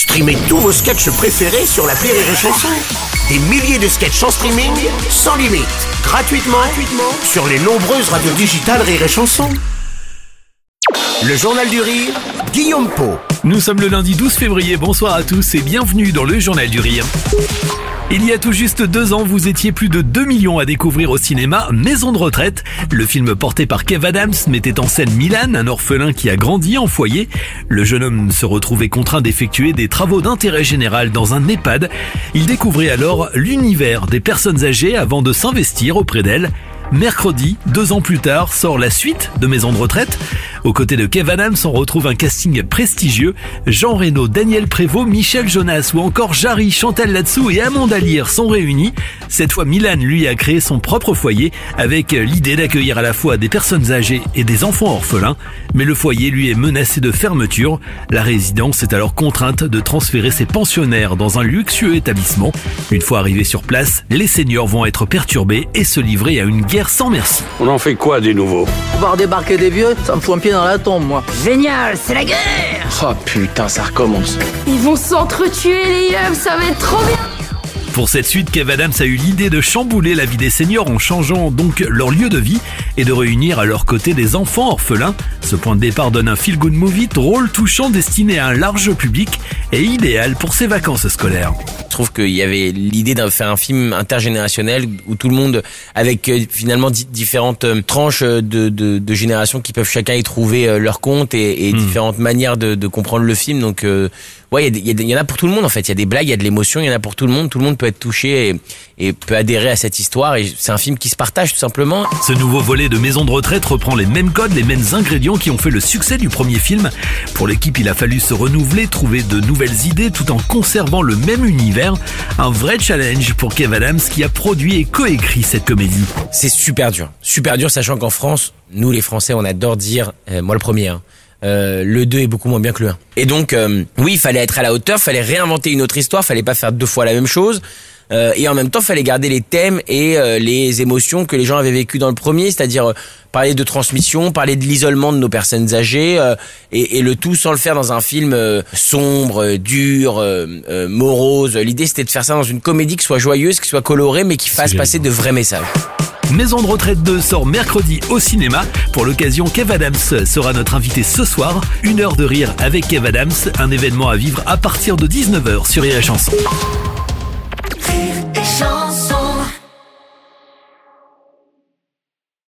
Streamez tous vos sketchs préférés sur la Rire et Chanson. Des milliers de sketchs en streaming, sans limite, gratuitement, gratuitement sur les nombreuses radios digitales Rire et Chanson. Le Journal du Rire, Guillaume Po. Nous sommes le lundi 12 février, bonsoir à tous et bienvenue dans le Journal du Rire. Il y a tout juste deux ans, vous étiez plus de 2 millions à découvrir au cinéma Maison de retraite. Le film porté par Kev Adams mettait en scène Milan, un orphelin qui a grandi en foyer. Le jeune homme se retrouvait contraint d'effectuer des travaux d'intérêt général dans un EHPAD. Il découvrait alors l'univers des personnes âgées avant de s'investir auprès d'elles. Mercredi, deux ans plus tard, sort la suite de Maison de retraite. Aux côtés de Kev Adams, on retrouve un casting prestigieux. Jean Reno, Daniel Prévost, Michel Jonas ou encore Jarry, Chantal Latsou et Amanda Lear sont réunis. Cette fois, Milan, lui, a créé son propre foyer avec l'idée d'accueillir à la fois des personnes âgées et des enfants orphelins. Mais le foyer, lui, est menacé de fermeture. La résidence est alors contrainte de transférer ses pensionnaires dans un luxueux établissement. Une fois arrivés sur place, les seniors vont être perturbés et se livrer à une guerre sans merci. On en fait quoi des nouveaux? Voir débarquer des vieux, ça me fout un pied dans la tombe, moi. Génial, c'est la guerre Oh putain, ça recommence. Ils vont s'entretuer les yeux, ça va être trop bien pour cette suite, Kev Adams a eu l'idée de chambouler la vie des seniors en changeant donc leur lieu de vie et de réunir à leur côté des enfants orphelins. Ce point de départ donne un feel-good movie drôle, touchant, destiné à un large public et idéal pour ses vacances scolaires. Je trouve qu'il y avait l'idée de faire un film intergénérationnel où tout le monde, avec euh, finalement différentes euh, tranches de, de, de générations qui peuvent chacun y trouver euh, leur compte et, et hmm. différentes manières de, de, comprendre le film. Donc, ouais, il y, y, en a pour tout le monde en fait. Il y a des blagues, il y a de l'émotion, il y en a pour tout le monde. Tout le monde peut être touché et, et peut adhérer à cette histoire. Et c'est un film qui se partage tout simplement. Ce nouveau volet de Maison de retraite reprend les mêmes codes, les mêmes ingrédients qui ont fait le succès du premier film. Pour l'équipe, il a fallu se renouveler, trouver de nouvelles idées tout en conservant le même univers. Un vrai challenge pour Kev Adams qui a produit et coécrit cette comédie. C'est super dur, super dur, sachant qu'en France, nous les Français, on adore dire, euh, moi le premier. Hein, euh, le 2 est beaucoup moins bien que le 1. Et donc, euh, oui, il fallait être à la hauteur, fallait réinventer une autre histoire, fallait pas faire deux fois la même chose. Euh, et en même temps, fallait garder les thèmes et les émotions que les gens avaient vécues dans le premier, c'est-à-dire parler de transmission, parler de l'isolement de nos personnes âgées, et, et, le tout sans le faire dans un film sombre, dur, morose. L'idée, c'était de faire ça dans une comédie qui soit joyeuse, qui soit colorée, mais qui fasse passer de vrais messages. Maison de retraite 2 sort mercredi au cinéma. Pour l'occasion, Kev Adams sera notre invité ce soir. Une heure de rire avec Kev Adams, un événement à vivre à partir de 19h sur Rire et Chanson. Rire et chanson.